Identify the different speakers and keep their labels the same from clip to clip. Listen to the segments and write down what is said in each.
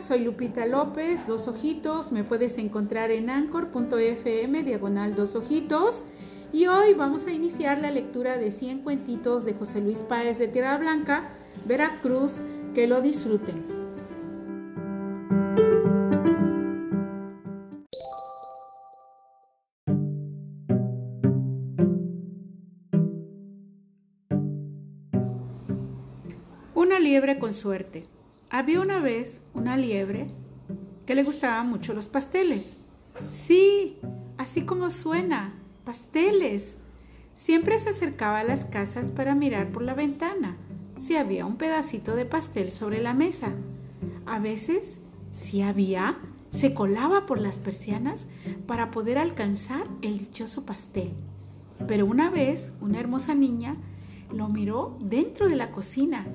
Speaker 1: soy Lupita López, Dos Ojitos. Me puedes encontrar en anchor.fm, diagonal Dos Ojitos. Y hoy vamos a iniciar la lectura de 100 cuentitos de José Luis Páez de Tierra Blanca, Veracruz. Que lo disfruten. Una liebre con suerte. Había una vez una liebre que le gustaban mucho los pasteles. Sí, así como suena, pasteles. Siempre se acercaba a las casas para mirar por la ventana si había un pedacito de pastel sobre la mesa. A veces, si había, se colaba por las persianas para poder alcanzar el dichoso pastel. Pero una vez, una hermosa niña lo miró dentro de la cocina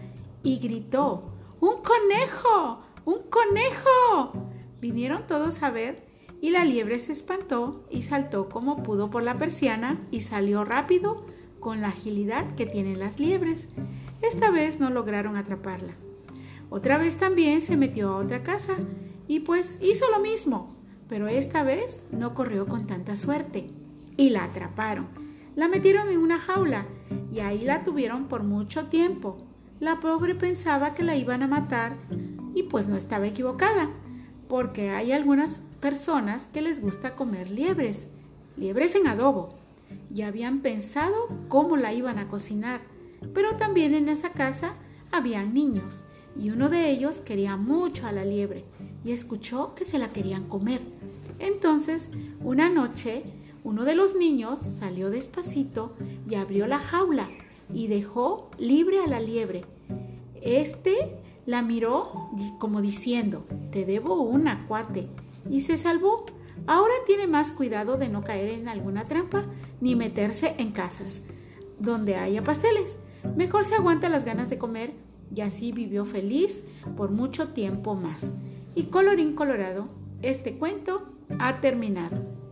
Speaker 1: y gritó, ¡Un conejo! ¡Un conejo! Vinieron todos a ver y la liebre se espantó y saltó como pudo por la persiana y salió rápido con la agilidad que tienen las liebres. Esta vez no lograron atraparla. Otra vez también se metió a otra casa y pues hizo lo mismo, pero esta vez no corrió con tanta suerte y la atraparon. La metieron en una jaula y ahí la tuvieron por mucho tiempo la pobre pensaba que la iban a matar y pues no estaba equivocada, porque hay algunas personas que les gusta comer liebres, liebres en adobo. Ya habían pensado cómo la iban a cocinar, pero también en esa casa habían niños y uno de ellos quería mucho a la liebre y escuchó que se la querían comer. Entonces, una noche, uno de los niños salió despacito y abrió la jaula y dejó libre a la liebre. Este la miró como diciendo, te debo una, cuate, y se salvó. Ahora tiene más cuidado de no caer en alguna trampa ni meterse en casas donde haya pasteles. Mejor se aguanta las ganas de comer y así vivió feliz por mucho tiempo más. Y colorín colorado, este cuento ha terminado.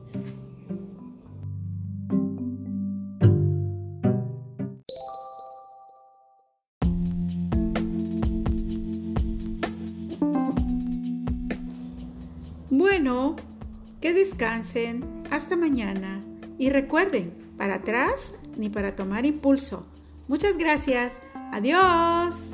Speaker 1: Bueno, que descansen. Hasta mañana. Y recuerden, para atrás ni para tomar impulso. Muchas gracias. Adiós.